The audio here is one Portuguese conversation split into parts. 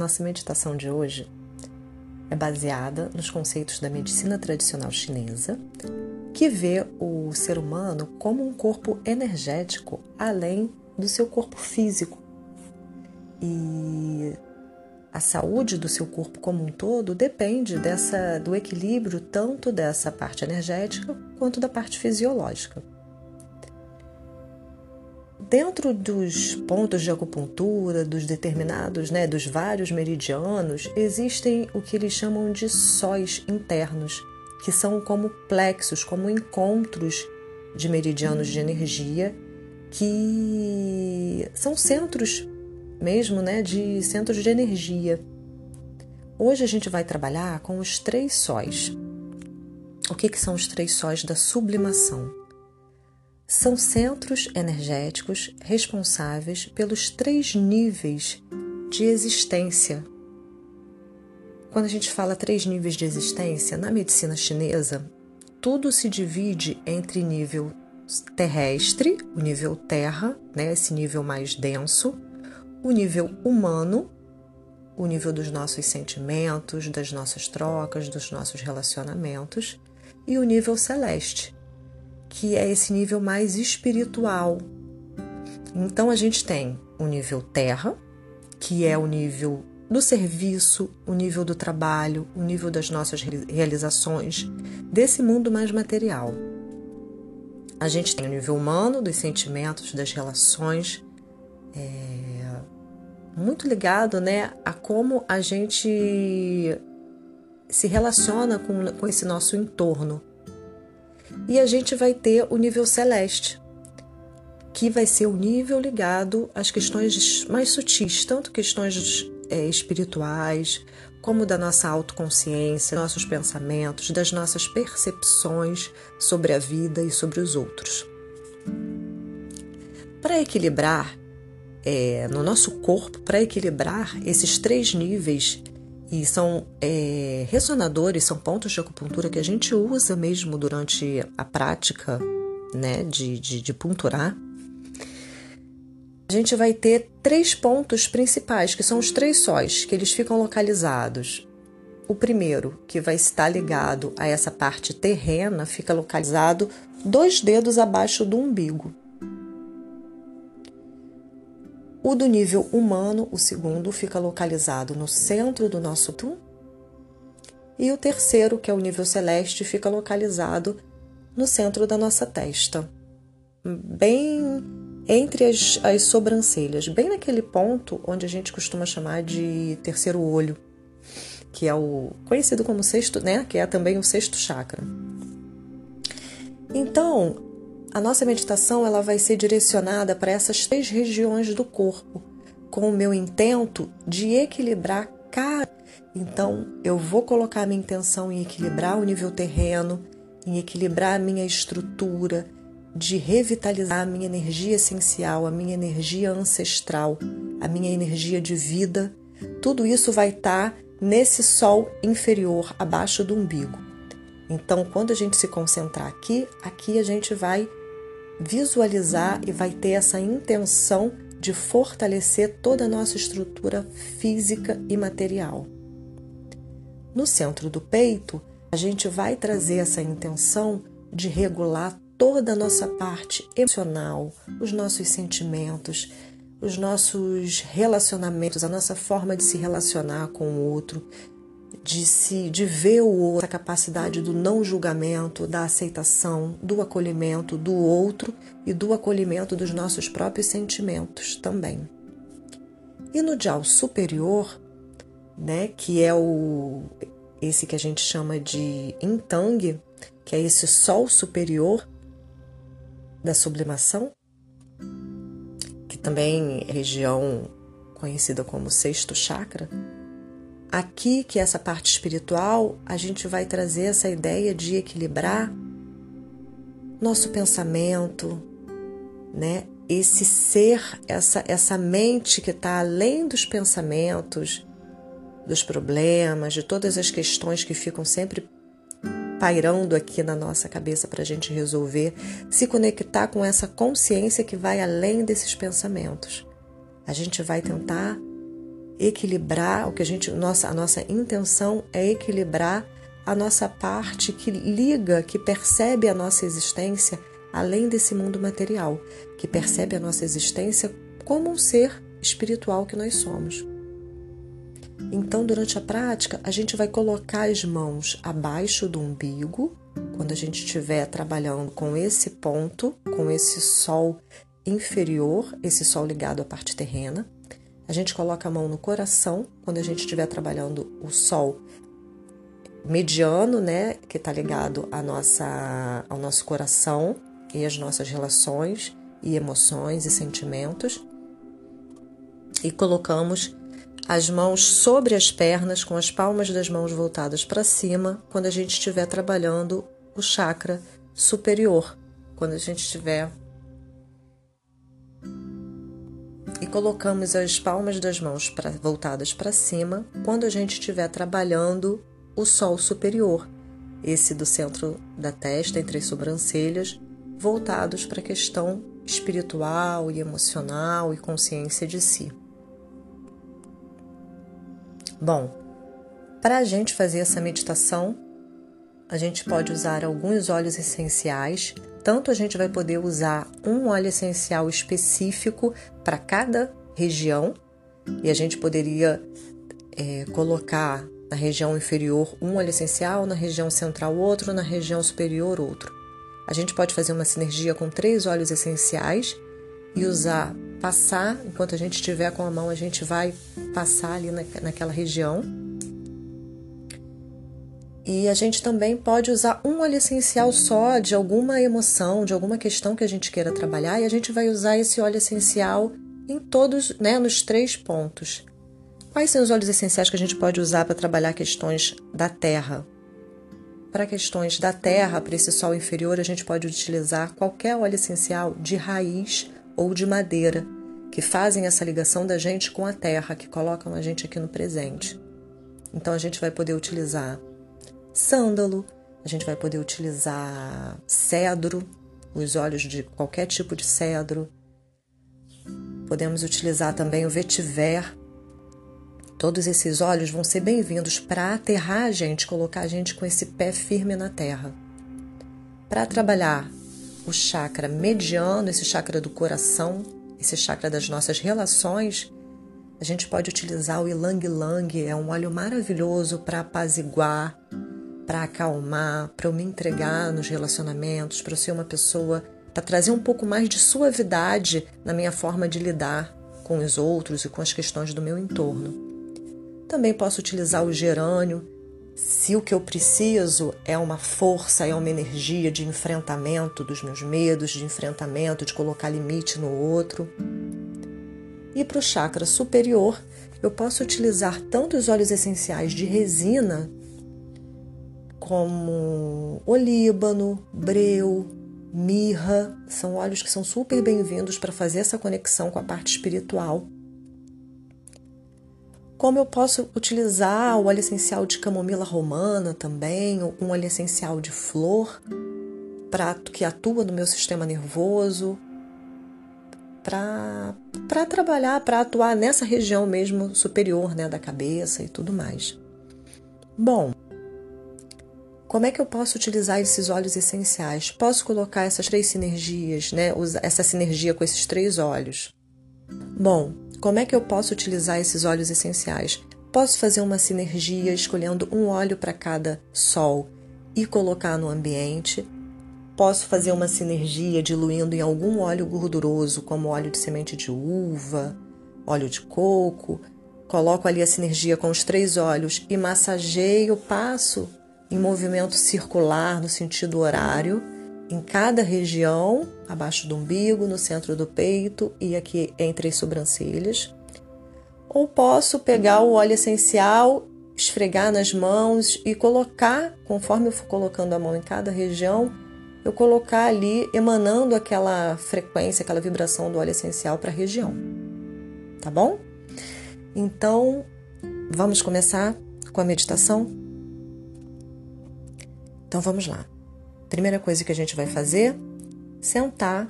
nossa meditação de hoje é baseada nos conceitos da medicina tradicional chinesa, que vê o ser humano como um corpo energético além do seu corpo físico. E a saúde do seu corpo como um todo depende dessa do equilíbrio tanto dessa parte energética quanto da parte fisiológica. Dentro dos pontos de acupuntura, dos determinados, né, dos vários meridianos, existem o que eles chamam de sóis internos, que são como plexos, como encontros de meridianos de energia, que são centros mesmo, né, de centros de energia. Hoje a gente vai trabalhar com os três sóis. O que, que são os três sóis da sublimação? São centros energéticos responsáveis pelos três níveis de existência. Quando a gente fala três níveis de existência, na medicina chinesa, tudo se divide entre nível terrestre, o nível terra, né, esse nível mais denso, o nível humano, o nível dos nossos sentimentos, das nossas trocas, dos nossos relacionamentos, e o nível celeste, que é esse nível mais espiritual. Então a gente tem o nível terra, que é o nível do serviço, o nível do trabalho, o nível das nossas realizações, desse mundo mais material. A gente tem o nível humano, dos sentimentos, das relações, é, muito ligado né, a como a gente se relaciona com, com esse nosso entorno e a gente vai ter o nível celeste, que vai ser o nível ligado às questões mais sutis, tanto questões é, espirituais, como da nossa autoconsciência, nossos pensamentos, das nossas percepções sobre a vida e sobre os outros. Para equilibrar é, no nosso corpo, para equilibrar esses três níveis e são é, ressonadores, são pontos de acupuntura que a gente usa mesmo durante a prática né, de, de, de punturar. A gente vai ter três pontos principais, que são os três sóis, que eles ficam localizados. O primeiro, que vai estar ligado a essa parte terrena, fica localizado dois dedos abaixo do umbigo. O do nível humano, o segundo, fica localizado no centro do nosso tum. E o terceiro, que é o nível celeste, fica localizado no centro da nossa testa, bem entre as, as sobrancelhas, bem naquele ponto onde a gente costuma chamar de terceiro olho, que é o conhecido como sexto, né? Que é também o sexto chakra. Então, a nossa meditação ela vai ser direcionada para essas três regiões do corpo, com o meu intento de equilibrar cada. Então, eu vou colocar minha intenção em equilibrar o nível terreno, em equilibrar a minha estrutura, de revitalizar a minha energia essencial, a minha energia ancestral, a minha energia de vida. Tudo isso vai estar nesse sol inferior, abaixo do umbigo. Então, quando a gente se concentrar aqui, aqui a gente vai visualizar e vai ter essa intenção de fortalecer toda a nossa estrutura física e material. No centro do peito, a gente vai trazer essa intenção de regular toda a nossa parte emocional, os nossos sentimentos, os nossos relacionamentos, a nossa forma de se relacionar com o outro, de se de ver o outro, a capacidade do não julgamento, da aceitação, do acolhimento do outro e do acolhimento dos nossos próprios sentimentos também. E no Jiao superior, né, que é o esse que a gente chama de Intang, que é esse sol superior da sublimação, que também é região conhecida como sexto chakra, Aqui, que é essa parte espiritual, a gente vai trazer essa ideia de equilibrar nosso pensamento, né? Esse ser, essa, essa mente que está além dos pensamentos, dos problemas, de todas as questões que ficam sempre pairando aqui na nossa cabeça para a gente resolver, se conectar com essa consciência que vai além desses pensamentos. A gente vai tentar equilibrar o que a gente, nossa, a nossa intenção é equilibrar a nossa parte que liga, que percebe a nossa existência além desse mundo material, que percebe a nossa existência como um ser espiritual que nós somos. Então, durante a prática, a gente vai colocar as mãos abaixo do umbigo, quando a gente estiver trabalhando com esse ponto, com esse sol inferior, esse sol ligado à parte terrena. A gente coloca a mão no coração, quando a gente estiver trabalhando o sol mediano, né, que está ligado à nossa, ao nosso coração e às nossas relações e emoções e sentimentos. E colocamos as mãos sobre as pernas, com as palmas das mãos voltadas para cima, quando a gente estiver trabalhando o chakra superior, quando a gente estiver. E colocamos as palmas das mãos pra, voltadas para cima, quando a gente estiver trabalhando o sol superior, esse do centro da testa, entre as sobrancelhas, voltados para a questão espiritual e emocional e consciência de si. Bom, para a gente fazer essa meditação, a gente pode usar alguns óleos essenciais. Tanto a gente vai poder usar um óleo essencial específico para cada região, e a gente poderia é, colocar na região inferior um óleo essencial, na região central outro, na região superior outro. A gente pode fazer uma sinergia com três óleos essenciais e usar, passar, enquanto a gente estiver com a mão, a gente vai passar ali na, naquela região. E a gente também pode usar um óleo essencial só de alguma emoção, de alguma questão que a gente queira trabalhar, e a gente vai usar esse óleo essencial em todos, né, nos três pontos. Quais são os óleos essenciais que a gente pode usar para trabalhar questões da terra? Para questões da terra, para esse sol inferior, a gente pode utilizar qualquer óleo essencial de raiz ou de madeira, que fazem essa ligação da gente com a terra, que colocam a gente aqui no presente. Então a gente vai poder utilizar sândalo, a gente vai poder utilizar cedro, os óleos de qualquer tipo de cedro. Podemos utilizar também o vetiver. Todos esses óleos vão ser bem-vindos para aterrar a gente, colocar a gente com esse pé firme na terra. Para trabalhar o chakra mediano, esse chakra do coração, esse chakra das nossas relações, a gente pode utilizar o Ilang Lang, é um óleo maravilhoso para apaziguar, para acalmar, para eu me entregar nos relacionamentos, para ser uma pessoa, para trazer um pouco mais de suavidade na minha forma de lidar com os outros e com as questões do meu entorno. Também posso utilizar o gerânio, se o que eu preciso é uma força, é uma energia de enfrentamento dos meus medos, de enfrentamento, de colocar limite no outro. E para o chakra superior, eu posso utilizar tanto os óleos essenciais de resina, como olíbano, breu, mirra, são óleos que são super bem-vindos para fazer essa conexão com a parte espiritual como eu posso utilizar o óleo essencial de camomila romana também, ou um óleo essencial de flor, pra, que atua no meu sistema nervoso, para trabalhar, para atuar nessa região mesmo superior né, da cabeça e tudo mais. Bom, como é que eu posso utilizar esses óleos essenciais? Posso colocar essas três sinergias, né? Essa sinergia com esses três óleos. Bom, como é que eu posso utilizar esses óleos essenciais? Posso fazer uma sinergia escolhendo um óleo para cada sol e colocar no ambiente. Posso fazer uma sinergia diluindo em algum óleo gorduroso, como óleo de semente de uva, óleo de coco. Coloco ali a sinergia com os três óleos e massageio, passo em movimento circular no sentido horário em cada região, abaixo do umbigo, no centro do peito e aqui entre as sobrancelhas. Ou posso pegar o óleo essencial, esfregar nas mãos e colocar, conforme eu for colocando a mão em cada região, eu colocar ali emanando aquela frequência, aquela vibração do óleo essencial para a região. Tá bom? Então, vamos começar com a meditação? Então vamos lá. Primeira coisa que a gente vai fazer, sentar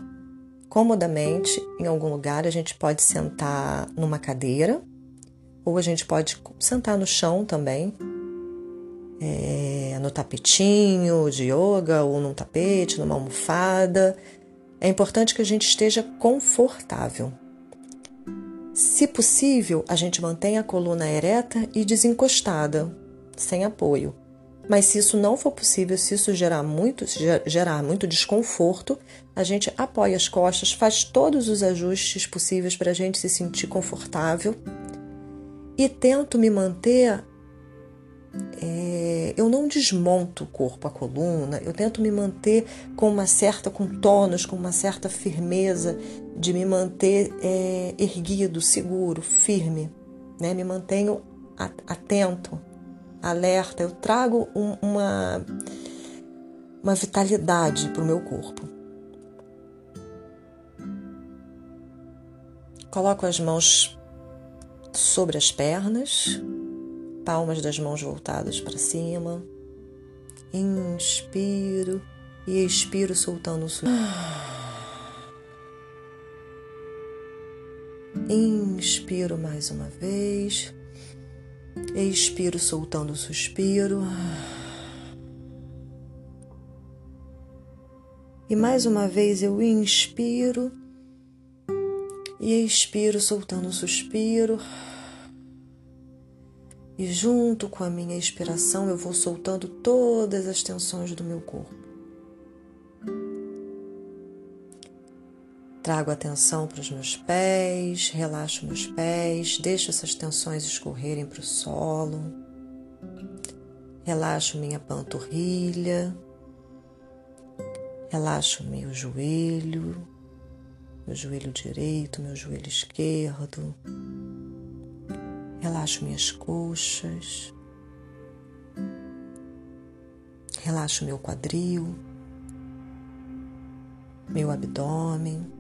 comodamente em algum lugar. A gente pode sentar numa cadeira ou a gente pode sentar no chão também, é, no tapetinho de yoga, ou num tapete, numa almofada. É importante que a gente esteja confortável. Se possível, a gente mantenha a coluna ereta e desencostada, sem apoio. Mas se isso não for possível, se isso gerar muito, gerar muito desconforto, a gente apoia as costas, faz todos os ajustes possíveis para a gente se sentir confortável e tento me manter. É, eu não desmonto o corpo, a coluna, eu tento me manter com uma certa, com tônus, com uma certa firmeza, de me manter é, erguido, seguro, firme, né? Me mantenho atento alerta, eu trago um, uma, uma vitalidade para o meu corpo. Coloco as mãos sobre as pernas, palmas das mãos voltadas para cima. Inspiro e expiro soltando o suor. Inspiro mais uma vez. Expiro, soltando o suspiro. E mais uma vez eu inspiro e expiro, soltando o suspiro. E junto com a minha expiração eu vou soltando todas as tensões do meu corpo. Trago atenção para os meus pés, relaxo meus pés, deixo essas tensões escorrerem para o solo. Relaxo minha panturrilha, relaxo meu joelho, meu joelho direito, meu joelho esquerdo. Relaxo minhas coxas. Relaxo meu quadril, meu abdômen.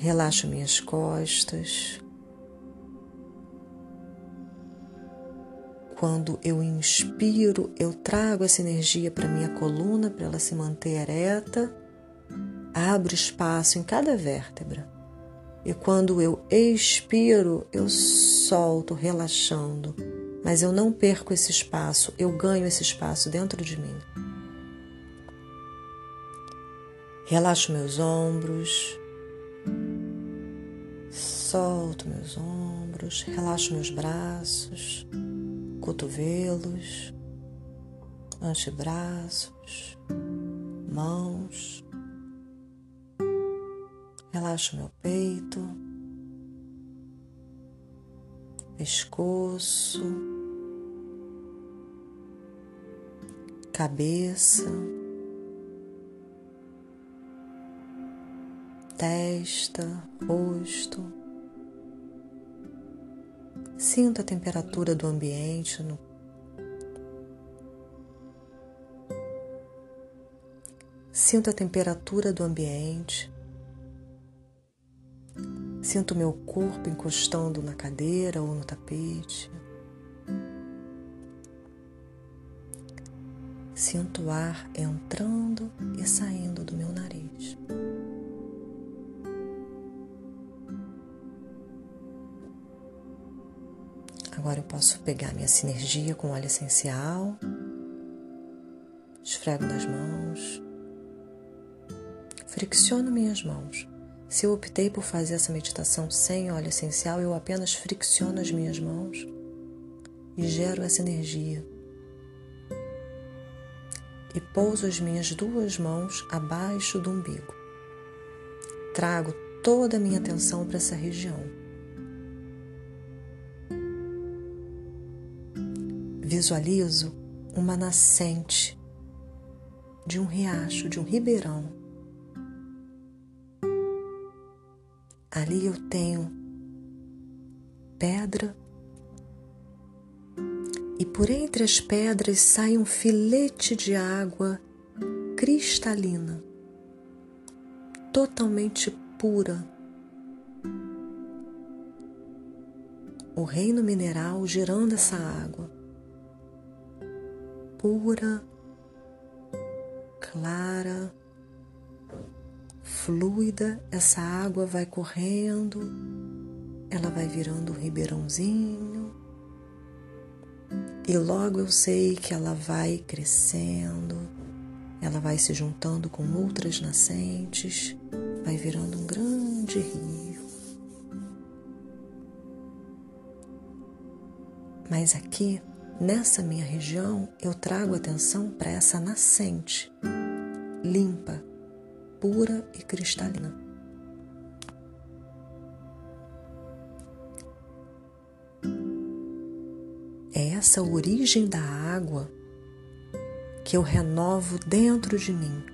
Relaxo minhas costas. Quando eu inspiro, eu trago essa energia para minha coluna para ela se manter ereta. Abro espaço em cada vértebra. E quando eu expiro, eu solto, relaxando. Mas eu não perco esse espaço, eu ganho esse espaço dentro de mim. Relaxo meus ombros, Solto meus ombros, relaxo meus braços, cotovelos, antebraços, mãos. Relaxo meu peito, pescoço, cabeça. testa, rosto. Sinta a temperatura do ambiente no Sinto a temperatura do ambiente. Sinto meu corpo encostando na cadeira ou no tapete. Sinto o ar entrando e saindo do meu nariz. Agora eu posso pegar minha sinergia com óleo essencial, esfrego nas mãos, fricciono minhas mãos. Se eu optei por fazer essa meditação sem óleo essencial, eu apenas fricciono as minhas mãos e gero essa energia. E pouso as minhas duas mãos abaixo do umbigo. Trago toda a minha atenção para essa região. Visualizo uma nascente de um riacho, de um ribeirão. Ali eu tenho pedra e por entre as pedras sai um filete de água cristalina, totalmente pura. O reino mineral gerando essa água pura, clara, fluida, essa água vai correndo ela vai virando um ribeirãozinho. E logo eu sei que ela vai crescendo, ela vai se juntando com outras nascentes, vai virando um grande rio. Mas aqui, nessa minha região, eu trago atenção para essa nascente, limpa, pura e cristalina. É essa origem da água que eu renovo dentro de mim,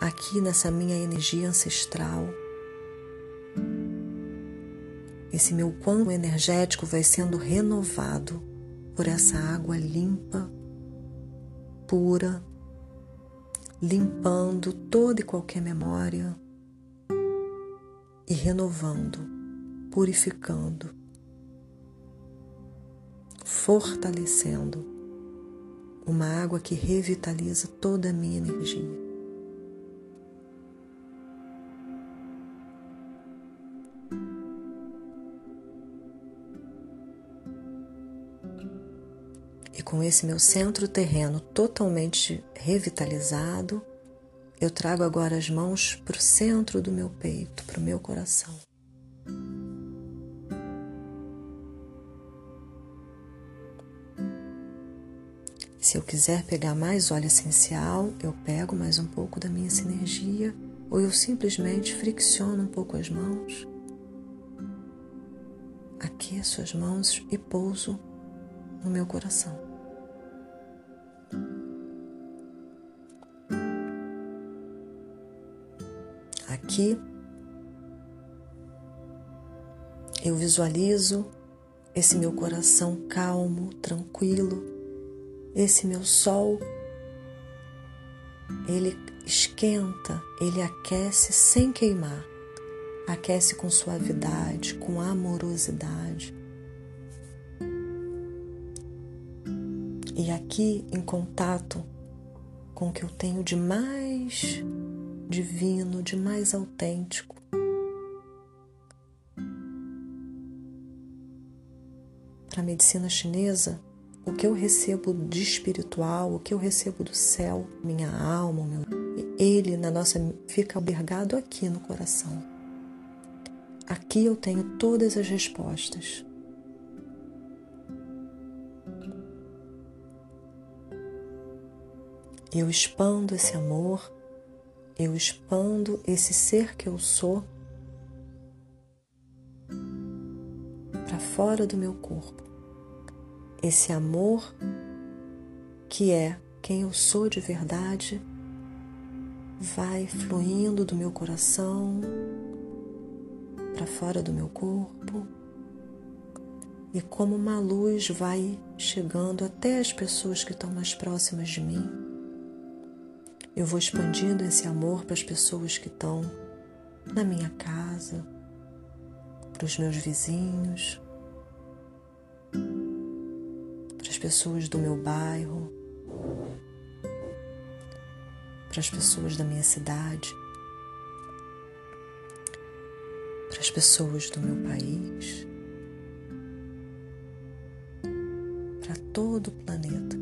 aqui nessa minha energia ancestral. Esse meu quanto energético vai sendo renovado por essa água limpa, pura, limpando toda e qualquer memória e renovando, purificando fortalecendo, uma água que revitaliza toda a minha energia. Com esse meu centro terreno totalmente revitalizado, eu trago agora as mãos para o centro do meu peito, para o meu coração. Se eu quiser pegar mais óleo essencial, eu pego mais um pouco da minha sinergia ou eu simplesmente fricciono um pouco as mãos, aqueço as mãos e pouso no meu coração. Aqui eu visualizo esse meu coração calmo, tranquilo, esse meu sol, ele esquenta, ele aquece sem queimar, aquece com suavidade, com amorosidade. E aqui em contato com o que eu tenho de mais divino, de mais autêntico. Para a medicina chinesa, o que eu recebo de espiritual, o que eu recebo do céu, minha alma, meu, ele na nossa fica albergado aqui no coração. Aqui eu tenho todas as respostas. Eu expando esse amor, eu expando esse ser que eu sou para fora do meu corpo esse amor que é quem eu sou de verdade vai fluindo do meu coração para fora do meu corpo e como uma luz vai chegando até as pessoas que estão mais próximas de mim. Eu vou expandindo esse amor para as pessoas que estão na minha casa, para os meus vizinhos, pessoas do meu bairro, para as pessoas da minha cidade, para as pessoas do meu país, para todo o planeta,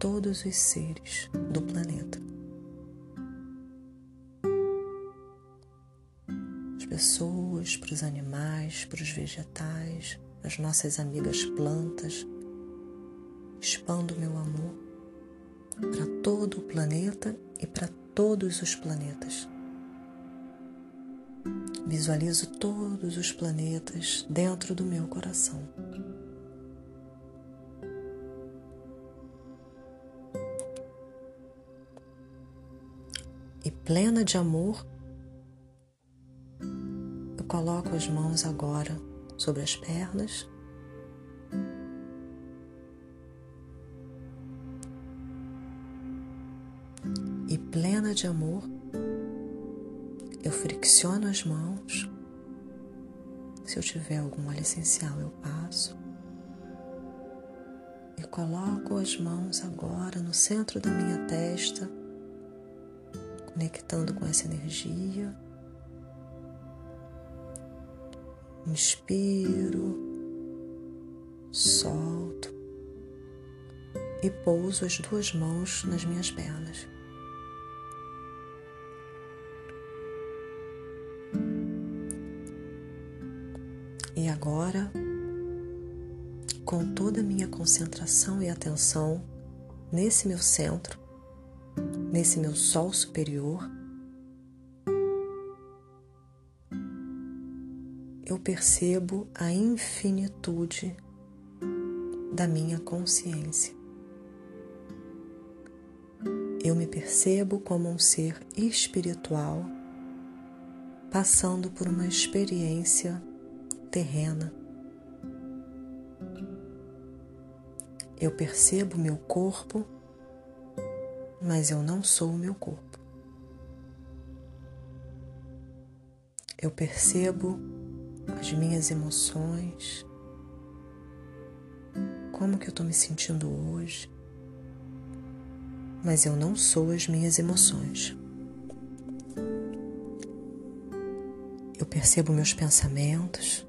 todos os seres do planeta. As pessoas, para os animais, para os vegetais, as nossas amigas plantas. Expando meu amor para todo o planeta e para todos os planetas. Visualizo todos os planetas dentro do meu coração. Plena de amor, eu coloco as mãos agora sobre as pernas. E plena de amor, eu fricciono as mãos. Se eu tiver algum óleo essencial, eu passo. E coloco as mãos agora no centro da minha testa, conectando com essa energia Inspiro, solto e pouso as duas mãos nas minhas pernas. E agora, com toda a minha concentração e atenção nesse meu centro, nesse meu sol superior, eu percebo a infinitude da minha consciência. Eu me percebo como um ser espiritual passando por uma experiência terrena. Eu percebo meu corpo, mas eu não sou o meu corpo. Eu percebo as minhas emoções, como que eu estou me sentindo hoje, mas eu não sou as minhas emoções. Eu percebo meus pensamentos,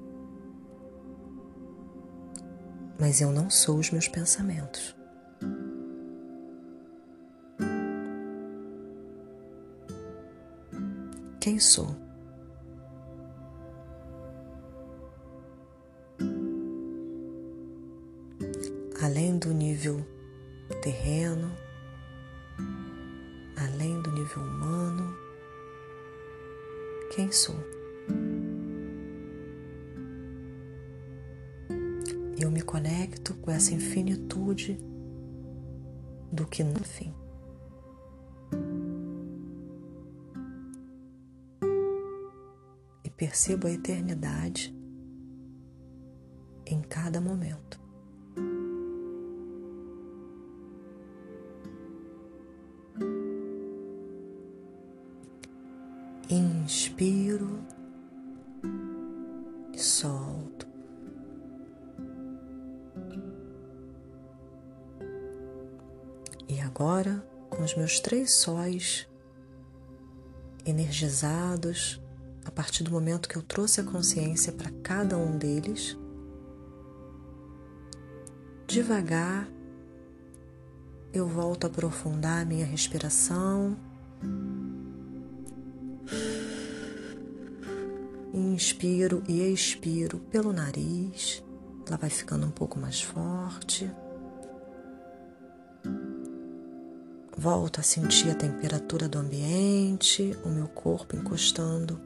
mas eu não sou os meus pensamentos. Quem sou? Além do nível terreno, além do nível humano, quem sou? eu me conecto com essa infinitude do que no fim. Percebo a eternidade em cada momento. Inspiro e solto. agora, com os meus três sóis energizados, a partir do momento que eu trouxe a consciência para cada um deles, devagar eu volto a aprofundar a minha respiração. Inspiro e expiro pelo nariz, ela vai ficando um pouco mais forte. Volto a sentir a temperatura do ambiente, o meu corpo encostando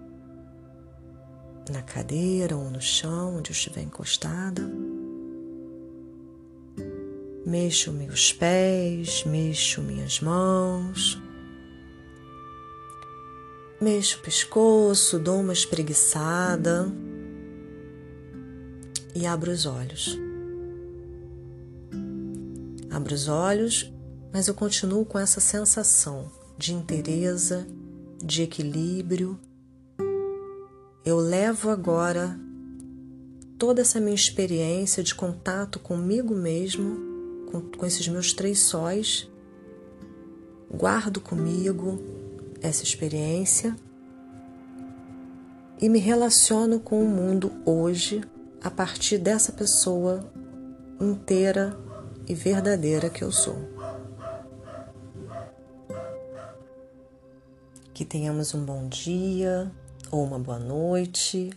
na cadeira ou no chão onde eu estiver encostada. Mexo meus pés, mexo minhas mãos. Mexo o pescoço, dou uma espreguiçada e abro os olhos. Abro os olhos mas eu continuo com essa sensação de inteireza, de equilíbrio. Eu levo agora toda essa minha experiência de contato comigo mesmo, com, com esses meus três sóis, guardo comigo essa experiência e me relaciono com o mundo hoje a partir dessa pessoa inteira e verdadeira que eu sou. Que tenhamos um bom dia ou uma boa noite.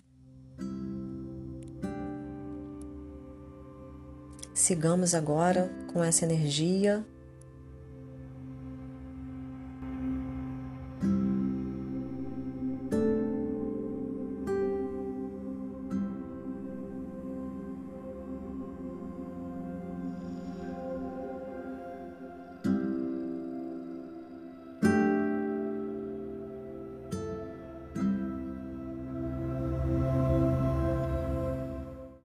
Sigamos agora com essa energia